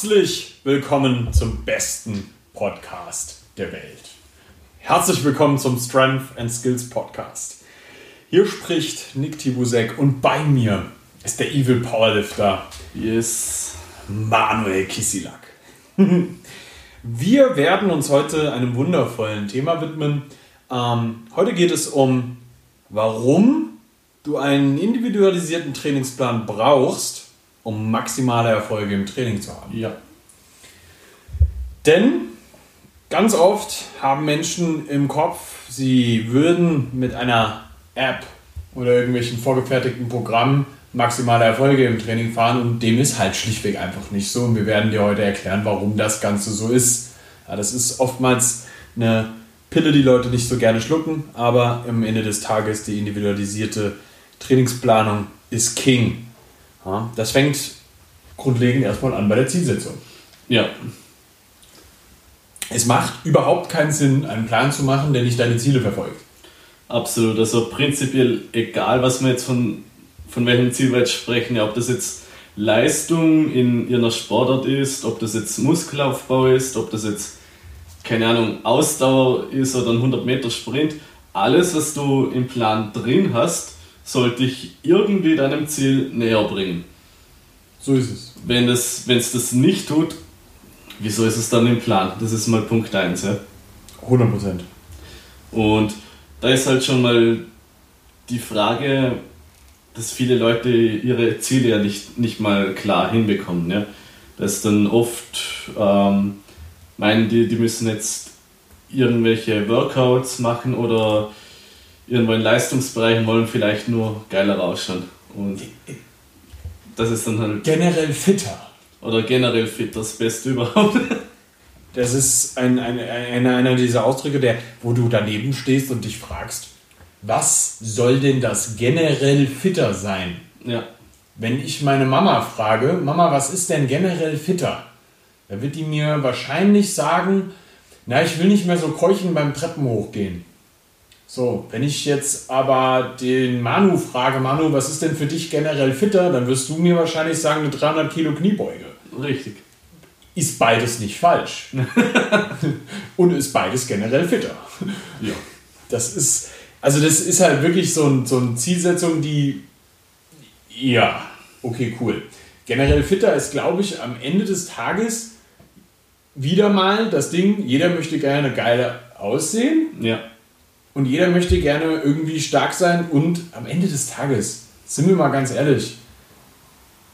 Herzlich willkommen zum besten Podcast der Welt. Herzlich willkommen zum Strength and Skills Podcast. Hier spricht Nick Tibusek und bei mir ist der Evil Powerlifter. Yes. Manuel Kisilak. Wir werden uns heute einem wundervollen Thema widmen. Ähm, heute geht es um, warum du einen individualisierten Trainingsplan brauchst, um maximale Erfolge im Training zu haben. Ja. Denn ganz oft haben Menschen im Kopf, sie würden mit einer App oder irgendwelchen vorgefertigten Programmen maximale Erfolge im Training fahren und dem ist halt schlichtweg einfach nicht so. Und wir werden dir heute erklären, warum das Ganze so ist. Ja, das ist oftmals eine Pille, die Leute nicht so gerne schlucken, aber am Ende des Tages die individualisierte Trainingsplanung ist King. Das fängt grundlegend erstmal an bei der Zielsetzung. Ja. Es macht überhaupt keinen Sinn, einen Plan zu machen, der nicht deine Ziele verfolgt. Absolut. Also prinzipiell egal, was wir jetzt von, von welchem Ziel wir jetzt sprechen, ja, ob das jetzt Leistung in ihrer Sportart ist, ob das jetzt Muskelaufbau ist, ob das jetzt, keine Ahnung, Ausdauer ist oder ein 100 Meter Sprint, alles, was du im Plan drin hast, sollte dich irgendwie deinem Ziel näher bringen. So ist es. Wenn es wenn es das nicht tut, wieso ist es dann im Plan? Das ist mal Punkt 1. Ja? 100 Prozent. Und da ist halt schon mal die Frage, dass viele Leute ihre Ziele ja nicht, nicht mal klar hinbekommen. Ja? Dass dann oft ähm, meinen die, die müssen jetzt irgendwelche Workouts machen oder irgendwo in Leistungsbereichen wollen vielleicht nur geiler ausschauen. Und das ist dann halt. Generell fitter. Oder generell fit, das Beste überhaupt. Das ist ein, ein, ein, einer dieser Ausdrücke, der, wo du daneben stehst und dich fragst, was soll denn das generell fitter sein? Ja. Wenn ich meine Mama frage, Mama, was ist denn generell fitter? Da wird die mir wahrscheinlich sagen, na, ich will nicht mehr so keuchen beim Treppen hochgehen. So, wenn ich jetzt aber den Manu frage, Manu, was ist denn für dich generell fitter, dann wirst du mir wahrscheinlich sagen, eine 300 Kilo Kniebeuge. Richtig. Ist beides nicht falsch. Und ist beides generell fitter. Ja. Das ist, also das ist halt wirklich so, ein, so eine Zielsetzung, die, ja, okay, cool. Generell fitter ist, glaube ich, am Ende des Tages wieder mal das Ding, jeder möchte gerne geil aussehen Ja. Und jeder möchte gerne irgendwie stark sein und am Ende des Tages, sind wir mal ganz ehrlich,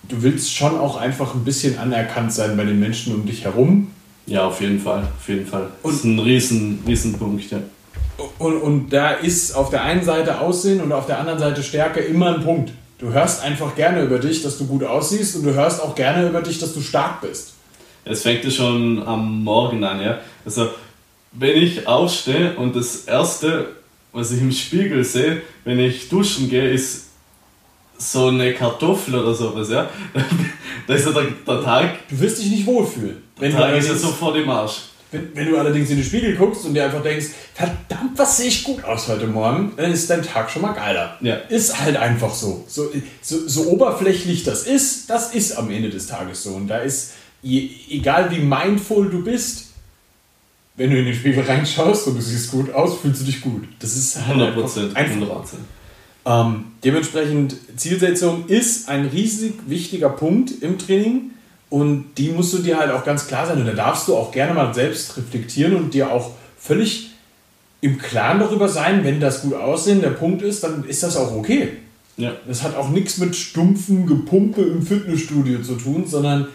du willst schon auch einfach ein bisschen anerkannt sein bei den Menschen um dich herum. Ja, auf jeden Fall. Auf jeden Fall. Das Und- ist ein riesen, riesen Punkt, ja. Und, und da ist auf der einen Seite Aussehen und auf der anderen Seite Stärke immer ein Punkt. Du hörst einfach gerne über dich, dass du gut aussiehst und du hörst auch gerne über dich, dass du stark bist. Es fängt ja schon am Morgen an, ja. Also, wenn ich aufstehe und das Erste, was ich im Spiegel sehe, wenn ich duschen gehe, ist so eine Kartoffel oder sowas, ja. Da ist ja der, der Tag, Du wirst dich nicht wohlfühlen. Wenn der du, Tag ist ja sofort im Arsch. wenn, wenn du allerdings in den Spiegel guckst und dir einfach denkst, verdammt, was sehe ich gut aus heute Morgen, dann ist dein Tag schon mal geiler. Ja. Ist halt einfach so. So, so. so oberflächlich das ist, das ist am Ende des Tages so. Und da ist, egal wie mindful du bist, wenn du in den Spiegel reinschaust und du siehst gut aus, fühlst du dich gut. Das ist halt 100 Prozent. einfach, einfach ähm, dementsprechend, Zielsetzung ist ein riesig wichtiger Punkt im Training und die musst du dir halt auch ganz klar sein und da darfst du auch gerne mal selbst reflektieren und dir auch völlig im Klaren darüber sein, wenn das gut aussehen der Punkt ist, dann ist das auch okay. Ja. Das hat auch nichts mit stumpfen Gepumpe im Fitnessstudio zu tun, sondern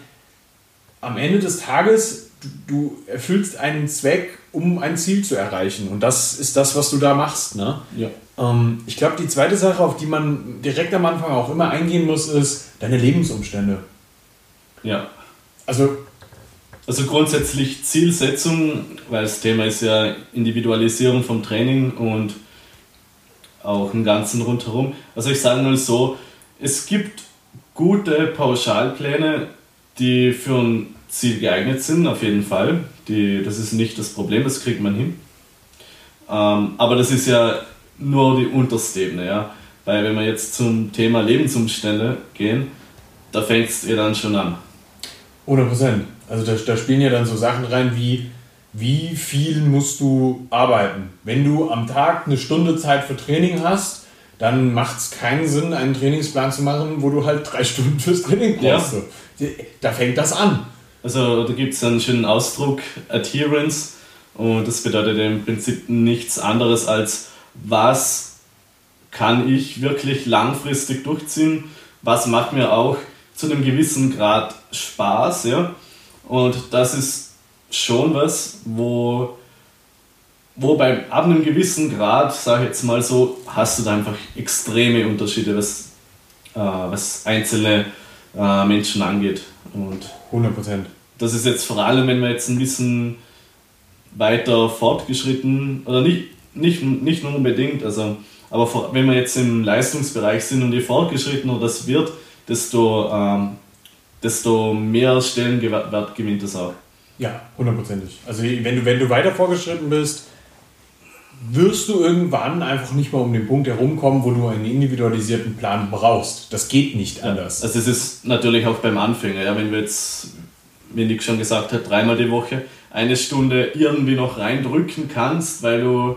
am Ende des Tages, du, erfüllst einen Zweck, um ein Ziel zu erreichen. Und das ist das, was du da machst. Ne? Ja. Ähm, ich glaube, die zweite Sache, auf die man direkt am Anfang auch immer eingehen muss, ist deine Lebensumstände. Ja. Also, Also grundsätzlich Zielsetzung, weil das Thema ist ja Individualisierung vom Training und auch im Ganzen rundherum. Also ich sage mal so, es gibt gute Pauschalpläne, die für ein Ziel geeignet sind, auf jeden Fall. Die, das ist nicht das Problem, das kriegt man hin. Ähm, aber das ist ja nur die unterste Ebene, ja. Weil wenn wir jetzt zum Thema Lebensumstände gehen, da fängt es eh dann schon an. 100 Prozent. Also da, da spielen ja dann so Sachen rein wie, wie viel musst du arbeiten? Wenn du am Tag eine Stunde Zeit für Training hast, dann macht es keinen Sinn, einen Trainingsplan zu machen, wo du halt drei Stunden fürs Training brauchst. Ja. Da fängt das an. Also da gibt es einen schönen Ausdruck, Adherence, und das bedeutet im Prinzip nichts anderes als, was kann ich wirklich langfristig durchziehen, was macht mir auch zu einem gewissen Grad Spaß, ja. Und das ist schon was, wo, wo beim, ab einem gewissen Grad, sage ich jetzt mal so, hast du da einfach extreme Unterschiede, was, äh, was einzelne äh, Menschen angeht. Und 100 Prozent. Das ist jetzt vor allem, wenn wir jetzt ein bisschen weiter fortgeschritten, oder nicht, nicht, nicht nur unbedingt, also, aber wenn wir jetzt im Leistungsbereich sind und je fortgeschrittener das wird, desto, ähm, desto mehr Stellenwert gewinnt es auch. Ja, hundertprozentig. Also wenn du, wenn du weiter vorgeschritten bist, wirst du irgendwann einfach nicht mehr um den Punkt herumkommen, wo du einen individualisierten Plan brauchst. Das geht nicht anders. Also es ist natürlich auch beim Anfänger, ja, wenn wir jetzt, wie Nick schon gesagt hat, dreimal die Woche eine Stunde irgendwie noch reindrücken kannst, weil du,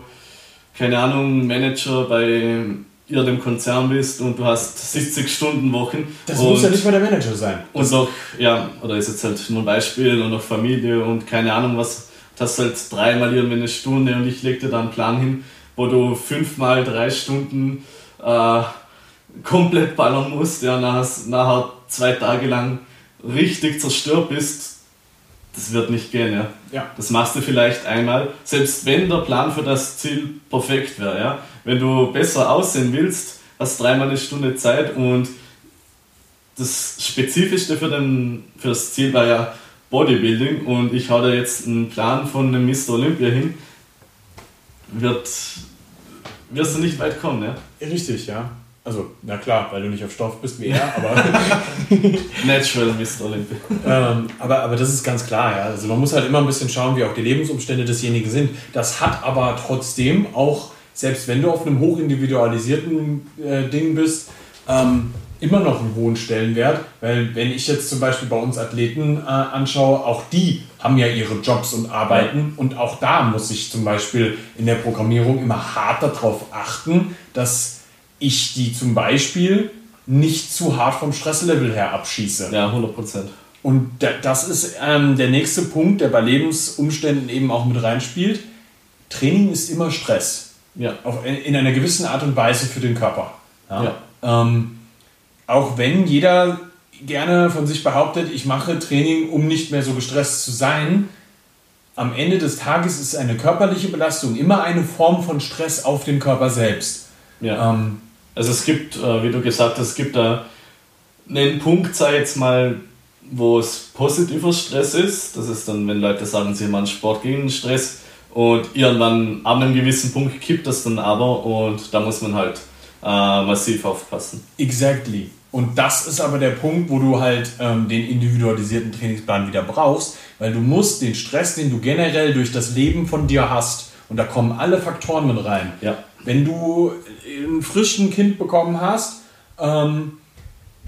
keine Ahnung, Manager bei irgendeinem Konzern bist und du hast 70 Stunden Wochen. Das muss ja nicht mal der Manager sein. Und noch, ja, oder ist jetzt halt nur ein Beispiel und noch Familie und keine Ahnung was. Du hast halt dreimal irgendwie eine Stunde und ich leg dir da einen Plan hin, wo du fünfmal drei Stunden äh, komplett ballern musst, ja, nachher, nachher zwei Tage lang richtig zerstört bist, das wird nicht gehen, ja. ja. Das machst du vielleicht einmal, selbst wenn der Plan für das Ziel perfekt wäre, ja. Wenn du besser aussehen willst, hast dreimal eine Stunde Zeit und das Spezifischste für, den, für das Ziel war ja Bodybuilding und ich hau da jetzt einen Plan von einem Mr. Olympia hin, wird, wirst du nicht weit kommen, ja. Richtig, ja. Also, na klar, weil du nicht auf Stoff bist wie er, aber. Natural Mr. Olympia. ähm, aber, aber das ist ganz klar, ja. Also man muss halt immer ein bisschen schauen, wie auch die Lebensumstände desjenigen sind. Das hat aber trotzdem auch, selbst wenn du auf einem hochindividualisierten äh, Ding bist, ähm, immer noch einen hohen Stellenwert, weil wenn ich jetzt zum Beispiel bei uns Athleten äh, anschaue, auch die haben ja ihre Jobs und arbeiten und auch da muss ich zum Beispiel in der Programmierung immer hart darauf achten, dass ich die zum Beispiel nicht zu hart vom Stresslevel her abschieße. Ja, 100 Prozent. Und das ist ähm, der nächste Punkt, der bei Lebensumständen eben auch mit reinspielt. Training ist immer Stress. Ja. Auf, in einer gewissen Art und Weise für den Körper. Ja. ja. Ähm, auch wenn jeder gerne von sich behauptet, ich mache Training, um nicht mehr so gestresst zu sein, am Ende des Tages ist eine körperliche Belastung immer eine Form von Stress auf den Körper selbst. Ja. Ähm, also es gibt, äh, wie du gesagt hast, es gibt da einen Punkt, sei jetzt mal, wo es positiver Stress ist. Das ist dann, wenn Leute sagen, sie machen Sport gegen Stress und irgendwann an einem gewissen Punkt kippt das dann aber und da muss man halt äh, massiv aufpassen. Exactly. Und das ist aber der Punkt, wo du halt ähm, den individualisierten Trainingsplan wieder brauchst, weil du musst den Stress, den du generell durch das Leben von dir hast, und da kommen alle Faktoren mit rein. Ja. Wenn du ein frischen Kind bekommen hast, ähm,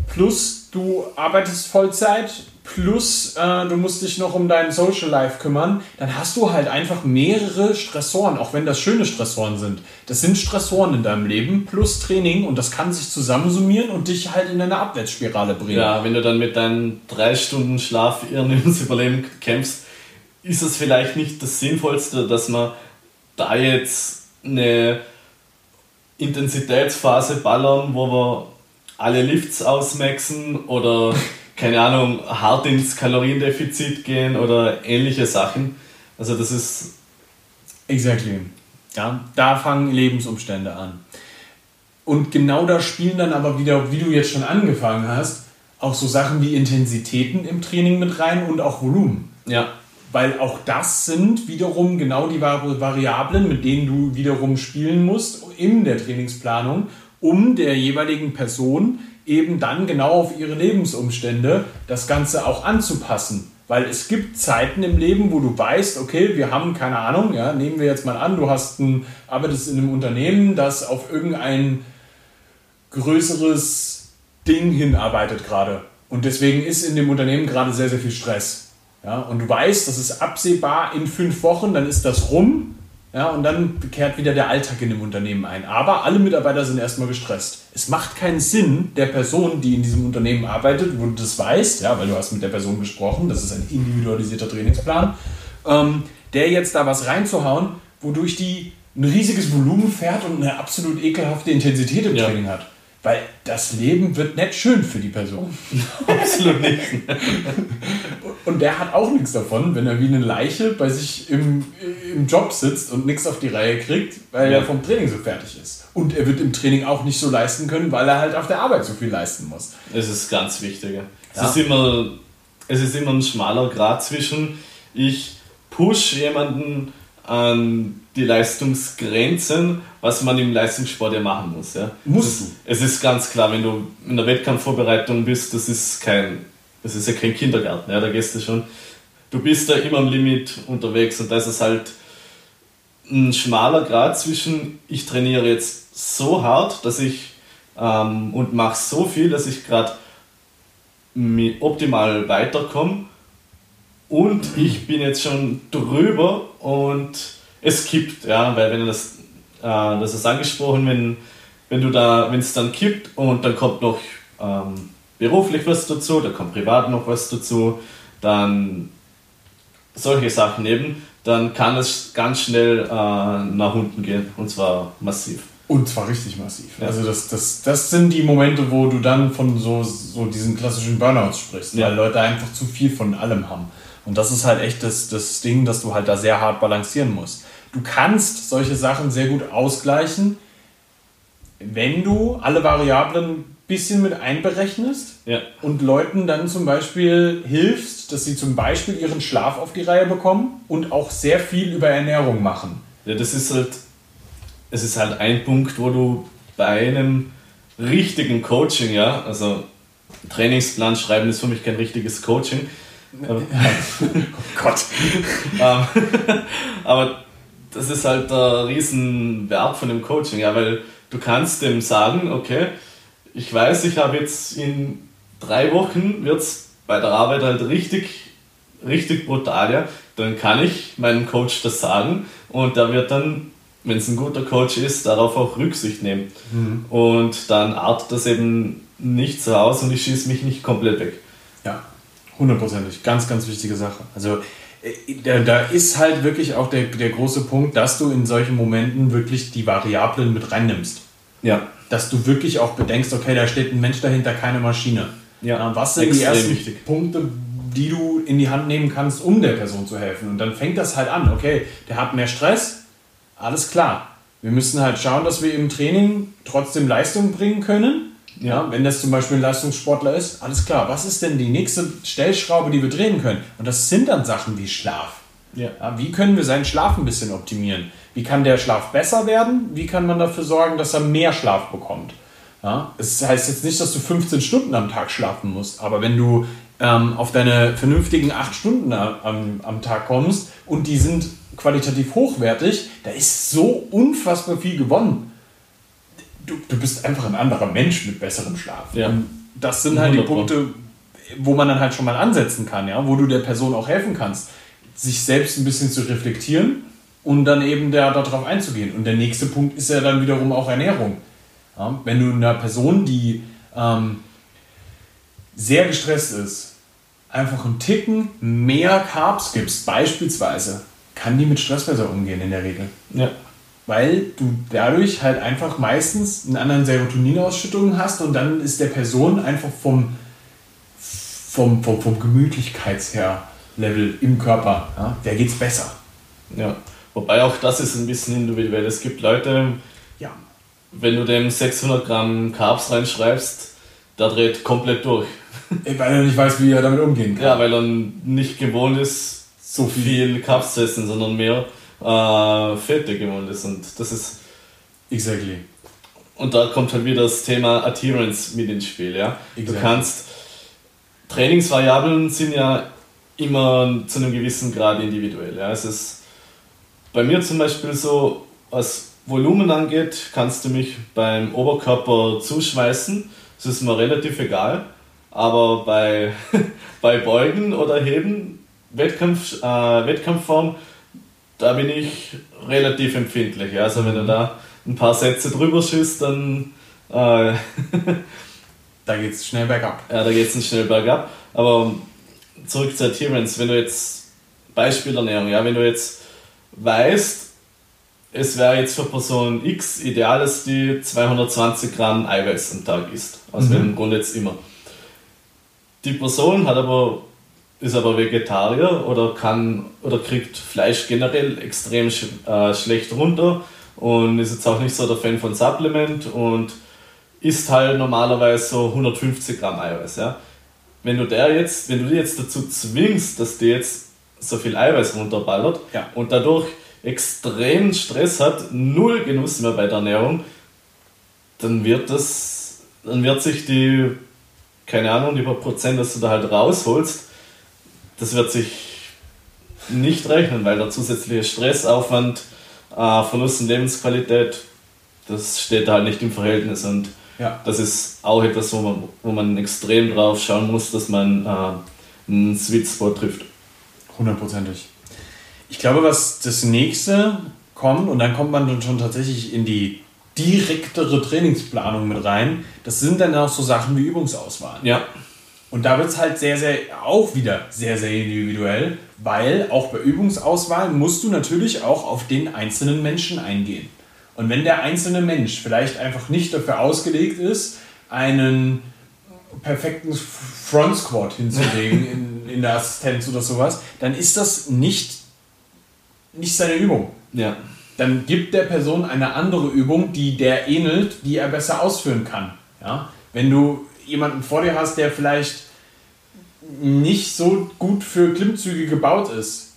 plus du arbeitest Vollzeit, plus äh, du musst dich noch um dein Social Life kümmern, dann hast du halt einfach mehrere Stressoren, auch wenn das schöne Stressoren sind. Das sind Stressoren in deinem Leben plus Training und das kann sich zusammensummieren und dich halt in eine Abwärtsspirale bringen. Ja, wenn du dann mit deinen drei Stunden Schlaf ins Überleben kämpfst, ist es vielleicht nicht das Sinnvollste, dass man da jetzt eine Intensitätsphase ballern, wo wir alle Lifts ausmaxen oder keine Ahnung, hart ins Kaloriendefizit gehen oder ähnliche Sachen. Also das ist. Exactly. Ja, da fangen Lebensumstände an. Und genau da spielen dann aber wieder, wie du jetzt schon angefangen hast, auch so Sachen wie Intensitäten im Training mit rein und auch Volumen. Ja weil auch das sind wiederum genau die Variablen, mit denen du wiederum spielen musst in der Trainingsplanung, um der jeweiligen Person eben dann genau auf ihre Lebensumstände das Ganze auch anzupassen. Weil es gibt Zeiten im Leben, wo du weißt, okay, wir haben keine Ahnung, ja, nehmen wir jetzt mal an, du hast ein, arbeitest in einem Unternehmen, das auf irgendein größeres Ding hinarbeitet gerade. Und deswegen ist in dem Unternehmen gerade sehr, sehr viel Stress Ja, und du weißt, das ist absehbar in fünf Wochen, dann ist das rum. Ja, und dann kehrt wieder der Alltag in dem Unternehmen ein. Aber alle Mitarbeiter sind erstmal gestresst. Es macht keinen Sinn, der Person, die in diesem Unternehmen arbeitet, wo du das weißt, ja, weil du hast mit der Person gesprochen, das ist ein individualisierter Trainingsplan, ähm, der jetzt da was reinzuhauen, wodurch die ein riesiges Volumen fährt und eine absolut ekelhafte Intensität im ja. Training hat. Weil das Leben wird nicht schön für die Person. Absolut nicht. und der hat auch nichts davon, wenn er wie eine Leiche bei sich im, im Job sitzt und nichts auf die Reihe kriegt, weil ja. er vom Training so fertig ist. Und er wird im Training auch nicht so leisten können, weil er halt auf der Arbeit so viel leisten muss. Das ist ganz wichtig. Ja. Es, ist immer, es ist immer ein schmaler Grad zwischen, ich push jemanden an die Leistungsgrenzen, was man im Leistungssport ja machen muss. Ja. Musst du. Es ist ganz klar, wenn du in der Wettkampfvorbereitung bist, das ist kein, das ist ja kein Kindergarten, ja, da gehst du schon. Du bist da immer am Limit unterwegs und da ist es halt ein schmaler Grad zwischen, ich trainiere jetzt so hart, dass ich ähm, und mache so viel, dass ich gerade optimal weiterkomme und ich bin jetzt schon drüber und es kippt, ja, weil wenn das, äh, das ist angesprochen, wenn, wenn du da, wenn es dann kippt und dann kommt noch ähm, beruflich was dazu, da kommt privat noch was dazu, dann solche Sachen eben, dann kann es ganz schnell äh, nach unten gehen und zwar massiv. Und zwar richtig massiv. Ja. Also das, das, das sind die Momente, wo du dann von so, so diesen klassischen Burnouts sprichst, ja. weil Leute einfach zu viel von allem haben. Und das ist halt echt das, das Ding, dass du halt da sehr hart balancieren musst. Du kannst solche Sachen sehr gut ausgleichen, wenn du alle Variablen ein bisschen mit einberechnest ja. und Leuten dann zum Beispiel hilfst, dass sie zum Beispiel ihren Schlaf auf die Reihe bekommen und auch sehr viel über Ernährung machen. Ja, das ist halt, es ist halt ein Punkt, wo du bei einem richtigen Coaching, ja, also Trainingsplan schreiben ist für mich kein richtiges Coaching, oh Gott. Ähm, aber das ist halt der Riesenwert von dem Coaching, ja, weil du kannst dem sagen, okay, ich weiß, ich habe jetzt in drei Wochen wird es bei der Arbeit halt richtig, richtig brutal, ja. Dann kann ich meinem Coach das sagen und der wird dann, wenn es ein guter Coach ist, darauf auch Rücksicht nehmen. Mhm. Und dann artet das eben nicht so aus und ich schieße mich nicht komplett weg. Ja. Hundertprozentig. Ganz, ganz wichtige Sache. Also äh, da, da ist halt wirklich auch der, der große Punkt, dass du in solchen Momenten wirklich die Variablen mit reinnimmst. Ja. Dass du wirklich auch bedenkst, okay, da steht ein Mensch dahinter, keine Maschine. Ja. Was sind Extrem die ersten wichtig. Punkte, die du in die Hand nehmen kannst, um der Person zu helfen? Und dann fängt das halt an, okay, der hat mehr Stress, alles klar. Wir müssen halt schauen, dass wir im Training trotzdem Leistung bringen können ja, wenn das zum Beispiel ein Leistungssportler ist, alles klar. Was ist denn die nächste Stellschraube, die wir drehen können? Und das sind dann Sachen wie Schlaf. Ja. ja. wie können wir seinen Schlaf ein bisschen optimieren? Wie kann der Schlaf besser werden? Wie kann man dafür sorgen, dass er mehr Schlaf bekommt? Ja, es heißt jetzt nicht, dass du 15 Stunden am Tag schlafen musst, aber wenn du ähm, auf deine vernünftigen 8 Stunden am, am Tag kommst und die sind qualitativ hochwertig, da ist so unfassbar viel gewonnen du, du bist einfach ein anderer Mensch mit besserem Schlaf. Ja. Und das sind halt die Punkte, wo man dann halt schon mal ansetzen kann, ja, wo du der Person auch helfen kannst, sich selbst ein bisschen zu reflektieren und dann eben der, darauf einzugehen. Und der nächste Punkt ist ja dann wiederum auch Ernährung. Ja, wenn du einer Person, die ähm, sehr gestresst ist, einfach einen Ticken mehr Carbs gibst, beispielsweise, kann die mit Stress besser umgehen in der Regel. Ja weil du dadurch halt einfach meistens einen anderen Serotoninausschüttung hast und dann ist der Person einfach vom, vom, vom, vom Gemütlichkeitsher Level im Körper, ja, der geht's besser. Ja, wobei auch das ist ein bisschen individuell. Es gibt Leute, ja. wenn du dem 600 Gramm Carbs reinschreibst, der dreht komplett durch. Weil er nicht weiß, wie er damit umgehen kann. Ja, weil er nicht gewohnt ist, so viel, viel Carbs zu essen, sondern mehr äh, Fette gewohnt ist. Und das ist. Exactly. Und da kommt halt wieder das Thema Adherence mit ins Spiel. Ja? Exactly. Du kannst. Trainingsvariablen sind ja immer zu einem gewissen Grad individuell. Ja? Es ist bei mir zum Beispiel so, was Volumen angeht, kannst du mich beim Oberkörper zuschmeißen. Das ist mir relativ egal. Aber bei, bei Beugen oder Heben Wettkampf, äh, Wettkampfform, da bin ich relativ empfindlich. Ja. Also wenn er da ein paar Sätze drüber schießt, dann äh, da geht es schnell bergab. Ja, da geht es schnell bergab. Aber zurück zur Adherence, wenn du jetzt Beispielernährung, ja, wenn du jetzt weißt, es wäre jetzt für Person X ideal, dass die 220 Gramm Eiweiß am Tag isst. Also mhm. welchem Grund jetzt immer. Die Person hat aber, ist aber Vegetarier oder kann oder kriegt Fleisch generell extrem sch äh, schlecht runter und ist jetzt auch nicht so der Fan von Supplement und isst halt normalerweise so 150 Gramm Eiweiß. Ja? Wenn du der jetzt, wenn du die jetzt dazu zwingst, dass die jetzt so viel Eiweiß runterballert ja. und dadurch extremen Stress hat, null Genuss mehr bei der Ernährung, dann wird das, dann wird sich die, keine Ahnung, die paar Prozent, dass du da halt rausholst, das wird sich nicht rechnen, weil der zusätzliche Stressaufwand, äh, Verlust an Lebensqualität, das steht da halt nicht im Verhältnis und ja. das ist auch etwas, wo man, wo man extrem drauf schauen muss, dass man äh, einen Sweet Spot trifft. Hundertprozentig. Ich glaube, was das nächste kommt, und dann kommt man dann schon tatsächlich in die direktere Trainingsplanung mit rein, das sind dann auch so Sachen wie Übungsauswahl. Ja. Und da wird es halt sehr, sehr, auch wieder sehr, sehr individuell, weil auch bei Übungsauswahl musst du natürlich auch auf den einzelnen Menschen eingehen. Und wenn der einzelne Mensch vielleicht einfach nicht dafür ausgelegt ist, einen perfekten Front Squat hinzulegen in, in der Assistenz oder sowas, dann ist das nicht nicht seine Übung. Ja. Dann gibt der Person eine andere Übung, die der ähnelt, die er besser ausführen kann. Ja? Wenn du jemanden vor dir hast, der vielleicht nicht so gut für Klimmzüge gebaut ist,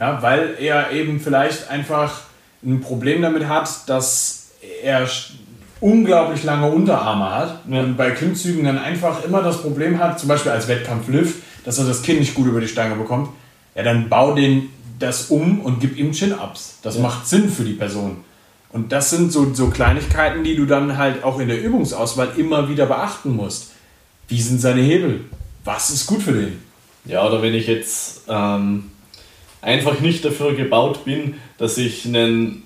ja, weil er eben vielleicht einfach ein Problem damit hat, dass er unglaublich lange Unterarme hat und bei Klimmzügen dann einfach immer das Problem hat, zum Beispiel als Wettkampflift, dass er das Kinn nicht gut über die Stange bekommt, ja, dann bau den das um und gib ihm Chin-Ups. Das ja. macht Sinn für die Person. Und das sind so, so Kleinigkeiten, die du dann halt auch in der Übungsauswahl immer wieder beachten musst. Wie sind seine Hebel? Was ist gut für den? Ja, oder wenn ich jetzt ähm, einfach nicht dafür gebaut bin, dass ich einen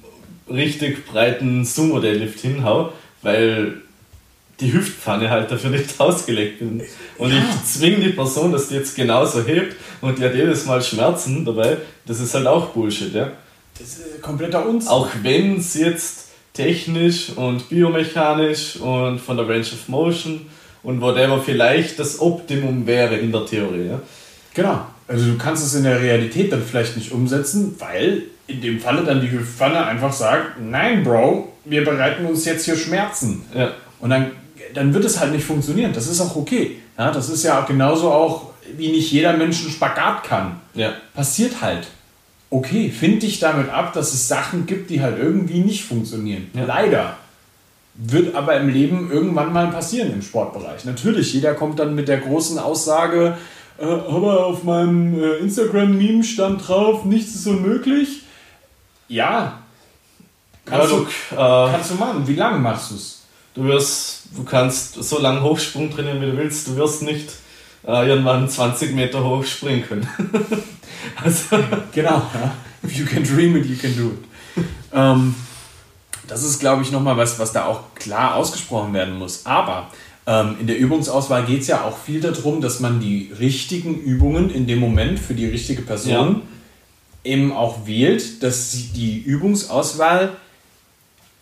richtig breiten Sumo-Deadlift hinhau, weil die Hüftpfanne halt dafür nicht ausgelegt bin. Und ja. ich zwinge die Person, dass die jetzt genauso hebt und die hat jedes Mal Schmerzen dabei. Das ist halt auch Bullshit, ja. Das ist kompletter Unsinn. Auch wenn es jetzt technisch und biomechanisch und von der Range of Motion und whatever vielleicht das Optimum wäre in der Theorie, ja. Genau. Also du kannst es in der Realität dann vielleicht nicht umsetzen, weil in dem Falle dann die Hüftpfanne einfach sagt, nein, Bro, wir bereiten uns jetzt hier Schmerzen. Ja. Und dann dann wird es halt nicht funktionieren. Das ist auch okay. Ja, das ist ja genauso auch, wie nicht jeder Mensch einen Spagat kann. Ja. Passiert halt. Okay, find dich damit ab, dass es Sachen gibt, die halt irgendwie nicht funktionieren. Ja. Leider. Wird aber im Leben irgendwann mal passieren im Sportbereich. Natürlich, jeder kommt dann mit der großen Aussage, äh, aber auf meinem äh, Instagram-Meme stand drauf, nichts ist unmöglich. Ja. Kannst, du, äh, kannst du machen. Wie lange machst du es? Du wirst, du kannst so lange Hochsprung trainieren, wie du willst, du wirst nicht äh, irgendwann 20 Meter hoch springen können. also, genau, ja. if you can dream it, you can do it. Ähm, das ist, glaube ich, nochmal was, was da auch klar ausgesprochen werden muss. Aber ähm, in der Übungsauswahl geht es ja auch viel darum, dass man die richtigen Übungen in dem Moment für die richtige Person ja. eben auch wählt, dass die Übungsauswahl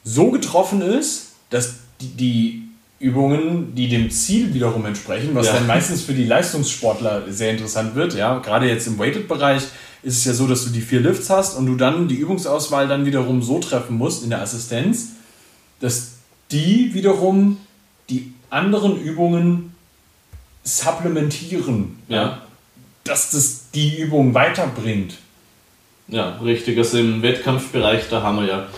so getroffen ist, dass die, die Übungen, die dem Ziel wiederum entsprechen, was ja. dann meistens für die Leistungssportler sehr interessant wird. Ja, gerade jetzt im Weighted-Bereich ist es ja so, dass du die vier Lifts hast und du dann die Übungsauswahl dann wiederum so treffen musst in der Assistenz, dass die wiederum die anderen Übungen supplementieren. Ja. dass das die Übung weiterbringt. Ja, richtig. Also im Wettkampfbereich, da haben wir ja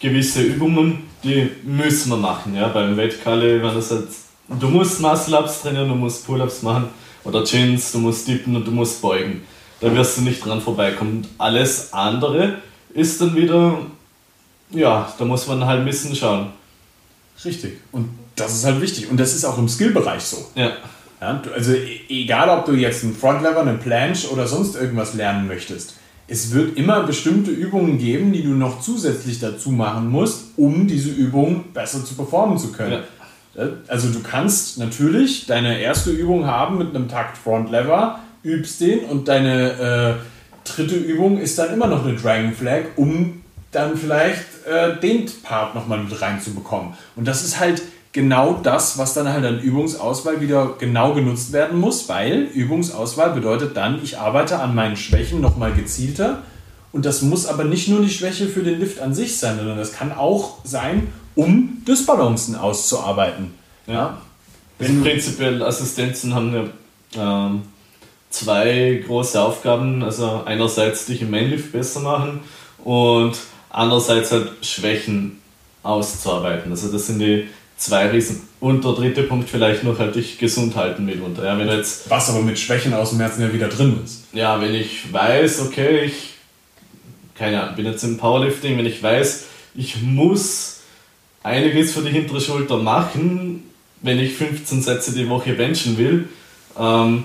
gewisse Übungen, die müssen wir machen. Ja? Beim Wettkalle, wenn das halt, du musst Muscle-Ups trainieren, du musst Pull-Ups machen oder Chins, du musst dippen und du musst beugen. Da wirst du nicht dran vorbeikommen. Und alles andere ist dann wieder, ja, da muss man halt ein bisschen schauen. Richtig. Und das ist halt wichtig. Und das ist auch im Skillbereich so. Ja. Ja, also e-, egal, ob du jetzt einen Frontlever, eine Planche oder sonst irgendwas lernen möchtest, es wird immer bestimmte Übungen geben, die du noch zusätzlich dazu machen musst, um diese Übung besser zu performen zu können. Ja. Also du kannst natürlich deine erste Übung haben mit einem Takt Frontlever, übst den und deine äh, dritte Übung ist dann immer noch eine Dragon Flag, um dann vielleicht äh, den Part nochmal mit reinzubekommen. Und das ist halt genau das, was dann halt an Übungsauswahl wieder genau genutzt werden muss, weil Übungsauswahl bedeutet dann, ich arbeite an meinen Schwächen nochmal gezielter. Und das muss aber nicht nur die Schwäche für den Lift an sich sein, sondern das kann auch sein, um Dysbalancen auszuarbeiten. Ja. Wenn prinzipiell Assistenzen haben ja ähm, zwei große Aufgaben. Also einerseits dich im Mainlift besser machen und andererseits halt Schwächen auszuarbeiten. Also das sind die zwei Riesen. Und der dritte Punkt vielleicht noch halt dich gesund halten mitunter. Ja, wenn jetzt, Was aber mit Schwächen aus dem Herzen ja wieder drin ist. Ja, wenn ich weiß, okay, ich keine Ahnung, bin jetzt im Powerlifting, wenn ich weiß, ich muss einiges für die hintere Schulter machen, wenn ich 15 Sätze die Woche benchen will, ähm,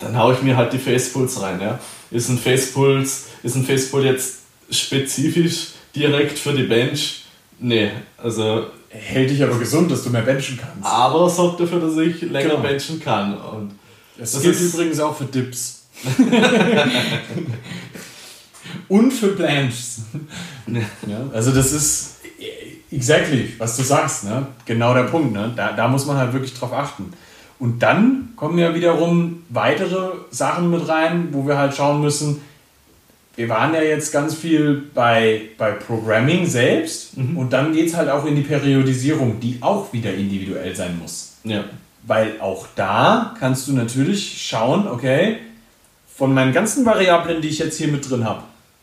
dann haue ich mir halt die Facepuls rein. Ja. Ist ein Facepuls, ist ein Facepull jetzt spezifisch direkt für die Bench? Nee, also hält dich aber gesund, dass du mehr benchen kannst. Aber sorgt dafür, dass ich länger genau. benchen kann. Und das, das gilt übrigens auch für Dips. Und für Planches. ja, also das ist exactly, was du sagst, ne? genau der Punkt. Ne? Da, da muss man halt wirklich drauf achten. Und dann kommen ja wiederum weitere Sachen mit rein, wo wir halt schauen müssen, wir waren ja jetzt ganz viel bei, bei Programming selbst mhm. und dann geht es halt auch in die Periodisierung, die auch wieder individuell sein muss. Ja. Weil auch da kannst du natürlich schauen, okay, von meinen ganzen Variablen, die ich jetzt hier mit drin habe,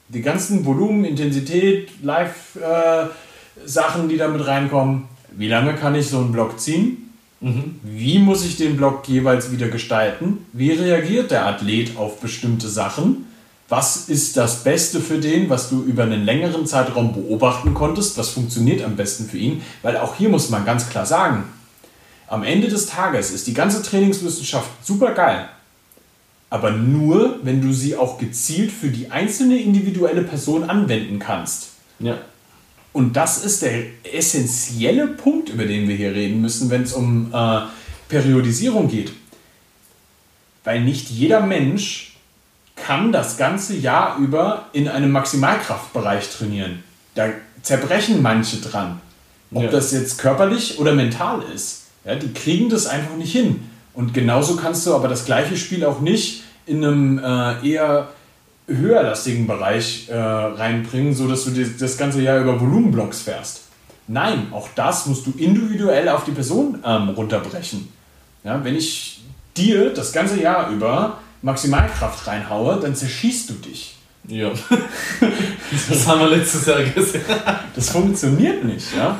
die ganzen Volumen, Intensität, Live-Sachen, äh, die da mit reinkommen, wie lange kann ich so einen Block ziehen? Mhm. Wie muss ich den Block jeweils wieder gestalten? Wie reagiert der Athlet auf bestimmte Sachen? was ist das Beste für den, was du über einen längeren Zeitraum beobachten konntest, was funktioniert am besten für ihn, weil auch hier muss man ganz klar sagen, am Ende des Tages ist die ganze Trainingswissenschaft super geil, aber nur, wenn du sie auch gezielt für die einzelne individuelle Person anwenden kannst. Ja. Und das ist der essentielle Punkt, über den wir hier reden müssen, wenn es um äh, Periodisierung geht. Weil nicht jeder Mensch kann das ganze Jahr über in einem Maximalkraftbereich trainieren. Da zerbrechen manche dran. Ob ja. das jetzt körperlich oder mental ist. Ja, die kriegen das einfach nicht hin. Und genauso kannst du aber das gleiche Spiel auch nicht in einem äh, eher höherlastigen Bereich äh, reinbringen, sodass du das ganze Jahr über Volumenblocks fährst. Nein, auch das musst du individuell auf die Person ähm, runterbrechen. Ja, wenn ich dir das ganze Jahr über Maximalkraft reinhaue, dann zerschießt du dich. Ja. das haben wir letztes Jahr gesehen. Das funktioniert nicht, ja.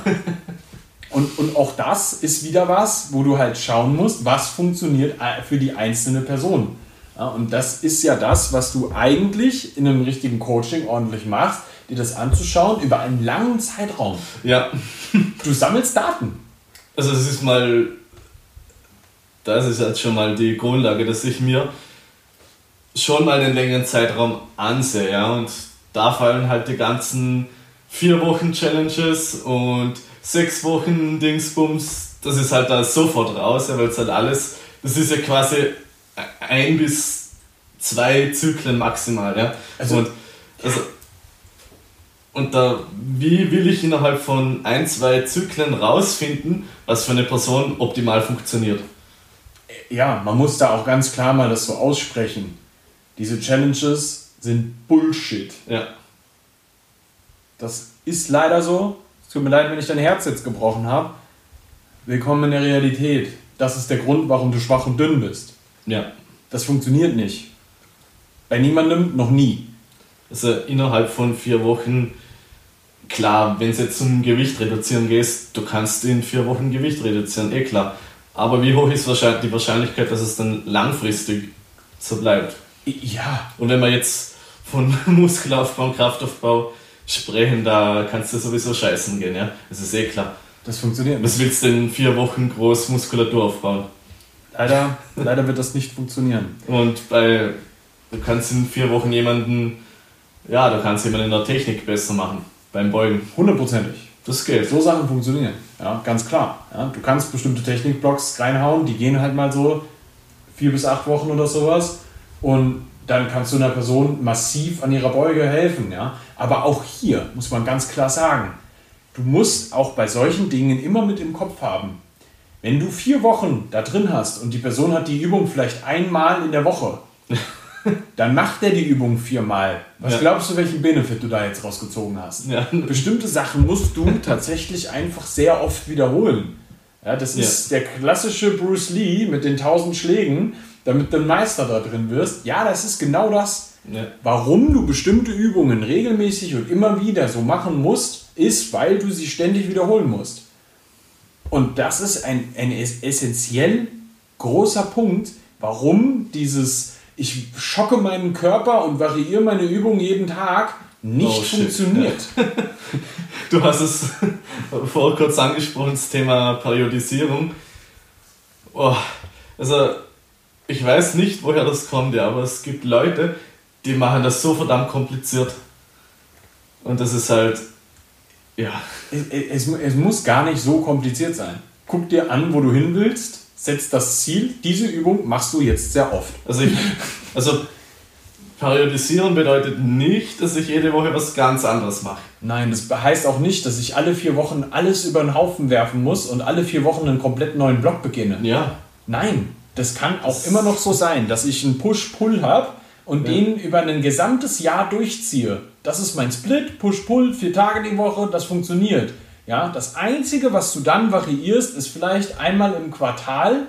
Und, und auch das ist wieder was, wo du halt schauen musst, was funktioniert für die einzelne Person. Ja, und das ist ja das, was du eigentlich in einem richtigen Coaching ordentlich machst, dir das anzuschauen über einen langen Zeitraum. Ja. Du sammelst Daten. Also es ist mal, das ist jetzt schon mal die Grundlage, dass ich mir schon mal einen längeren Zeitraum ansehe. Ja? Und da fallen halt die ganzen vier Wochen Challenges und sechs Wochen Dingsbums, das ist halt da sofort raus, ja, weil es halt alles, das ist ja quasi ein bis zwei Zyklen maximal. Ja? Also, und, also, und da, wie will ich innerhalb von ein, zwei Zyklen rausfinden, was für eine Person optimal funktioniert? Ja, man muss da auch ganz klar mal das so aussprechen diese Challenges sind Bullshit. Ja. Das ist leider so. Es tut mir leid, wenn ich dein Herz jetzt gebrochen habe. Willkommen in der Realität. Das ist der Grund, warum du schwach und dünn bist. Ja. Das funktioniert nicht. Bei niemandem noch nie. Also innerhalb von vier Wochen, klar, wenn es jetzt zum Gewicht reduzieren gehst, du kannst in vier Wochen Gewicht reduzieren, eh klar. Aber wie hoch ist die Wahrscheinlichkeit, dass es dann langfristig so bleibt? Ja. Und wenn wir jetzt von Muskelaufbau und Kraftaufbau sprechen, da kannst du sowieso scheißen gehen, ja. Das ist eh klar. Das funktioniert. Was willst du denn in vier Wochen groß Muskulatur aufbauen? Leider, leider wird das nicht funktionieren. Und bei, du kannst in vier Wochen jemanden, ja, du kannst jemanden in der Technik besser machen, beim Beugen. Hundertprozentig. Das geht. So Sachen funktionieren. Ja, ganz klar. Ja, du kannst bestimmte Technikblocks reinhauen, die gehen halt mal so vier bis acht Wochen oder sowas. Und dann kannst du einer Person massiv an ihrer Beuge helfen. Ja? Aber auch hier muss man ganz klar sagen, du musst auch bei solchen Dingen immer mit im Kopf haben, wenn du vier Wochen da drin hast und die Person hat die Übung vielleicht einmal in der Woche, dann macht er die Übung viermal. Was ja. glaubst du, welchen Benefit du da jetzt rausgezogen hast? Ja. Bestimmte Sachen musst du tatsächlich einfach sehr oft wiederholen. Ja, das ist der klassische Bruce Lee mit den tausend Schlägen, damit du ein Meister da drin wirst. Ja, das ist genau das. Warum du bestimmte Übungen regelmäßig und immer wieder so machen musst, ist, weil du sie ständig wiederholen musst. Und das ist ein, ein essentiell großer Punkt, warum dieses ich schocke meinen Körper und variiere meine Übungen jeden Tag nicht oh, funktioniert. du hast es vor kurz angesprochen, das Thema Periodisierung. Oh, also ich weiß nicht, woher das kommt, ja, aber es gibt Leute, die machen das so verdammt kompliziert. Und das ist halt, ja. Es, es, es muss gar nicht so kompliziert sein. Guck dir an, wo du hin willst, setz das Ziel, diese Übung machst du jetzt sehr oft. Also, ich, also periodisieren bedeutet nicht, dass ich jede Woche was ganz anderes mache. Nein, das heißt auch nicht, dass ich alle vier Wochen alles über den Haufen werfen muss und alle vier Wochen einen komplett neuen Block beginne. Ja. Nein, das kann auch immer noch so sein, dass ich einen Push-Pull habe und ja. den über ein gesamtes Jahr durchziehe. Das ist mein Split, Push-Pull, vier Tage die Woche, das funktioniert. Ja, das Einzige, was du dann variierst, ist vielleicht einmal im Quartal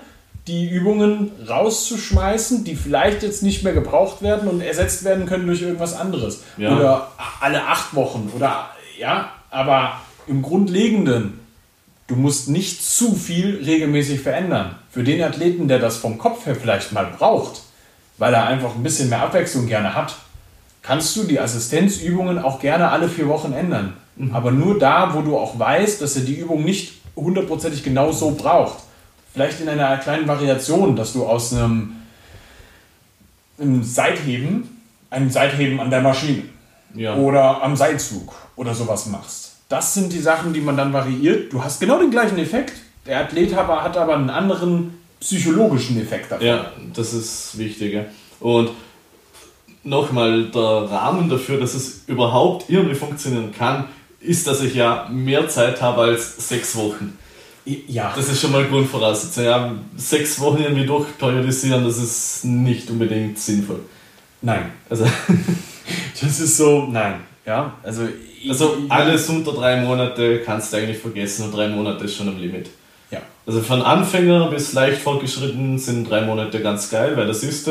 die Übungen rauszuschmeißen, die vielleicht jetzt nicht mehr gebraucht werden und ersetzt werden können durch irgendwas anderes. Ja. Oder alle acht Wochen oder ja, aber im Grundlegenden, du musst nicht zu viel regelmäßig verändern. Für den Athleten, der das vom Kopf her vielleicht mal braucht, weil er einfach ein bisschen mehr Abwechslung gerne hat, kannst du die Assistenzübungen auch gerne alle vier Wochen ändern. Mhm. Aber nur da, wo du auch weißt, dass er die Übung nicht hundertprozentig genau so braucht. Vielleicht in einer kleinen Variation, dass du aus einem, einem Seitheben, einem Seitheben an der Maschine ja. oder am Seilzug oder sowas machst. Das sind die Sachen, die man dann variiert. Du hast genau den gleichen Effekt. Der Athlet hat aber einen anderen psychologischen Effekt davon. Ja, das ist wichtiger. Und nochmal, der Rahmen dafür, dass es überhaupt irgendwie funktionieren kann, ist, dass ich ja mehr Zeit habe als sechs Wochen. Ja. Das ist schon mal Grundvoraussetzung. Ja, sechs Wochen irgendwie durchperiodisieren, das ist nicht unbedingt sinnvoll. Nein. Also, das ist so, nein. Ja, also, also alles unter drei Monate kannst du eigentlich vergessen und drei Monate ist schon am Limit. Ja. Also von Anfänger bis leicht fortgeschritten sind drei Monate ganz geil, weil das ist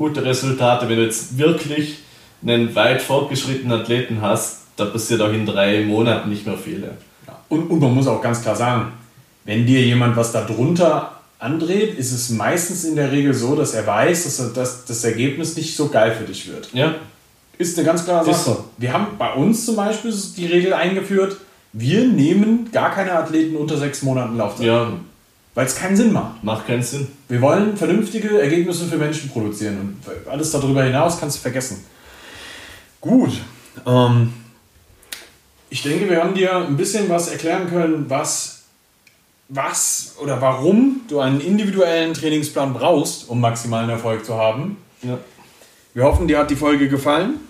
gute Resultate. Wenn du jetzt wirklich einen weit fortgeschrittenen Athleten hast, da passiert auch in drei Monaten nicht mehr viel. Ja. Und, und man muss auch ganz klar sagen, wenn dir jemand was darunter andreht, ist es meistens in der Regel so, dass er weiß, dass, er, dass das Ergebnis nicht so geil für dich wird. Ja. Ist eine ganz klare Sache. So. Wir haben bei uns zum Beispiel die Regel eingeführt, wir nehmen gar keine Athleten unter sechs Monaten Laufzeit. Ja. Weil es keinen Sinn macht. Macht keinen Sinn. Wir wollen vernünftige Ergebnisse für Menschen produzieren und alles darüber hinaus kannst du vergessen. Gut. Ähm, ich denke, wir haben dir ein bisschen was erklären können, was, was oder warum du einen individuellen Trainingsplan brauchst, um maximalen Erfolg zu haben. Ja. Wir hoffen, dir hat die Folge gefallen.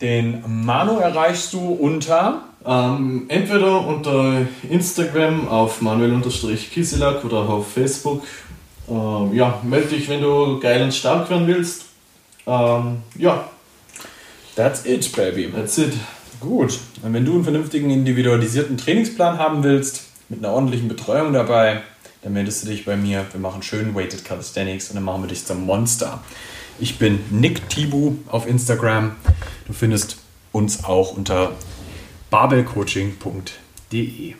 Den Manu erreichst du unter ähm, entweder unter Instagram auf manuel-kiselak oder auf Facebook. Ähm, ja, melde dich, wenn du geil und stark werden willst. Ähm, ja. That's it, baby. That's it. Gut. Und wenn du einen vernünftigen individualisierten Trainingsplan haben willst, mit einer ordentlichen Betreuung dabei, dann meldest du dich bei mir. Wir machen schön Weighted Calisthenics und dann machen wir dich zum Monster. Ich bin Nick Tibu auf Instagram. Du findest uns auch unter babelcoaching.de.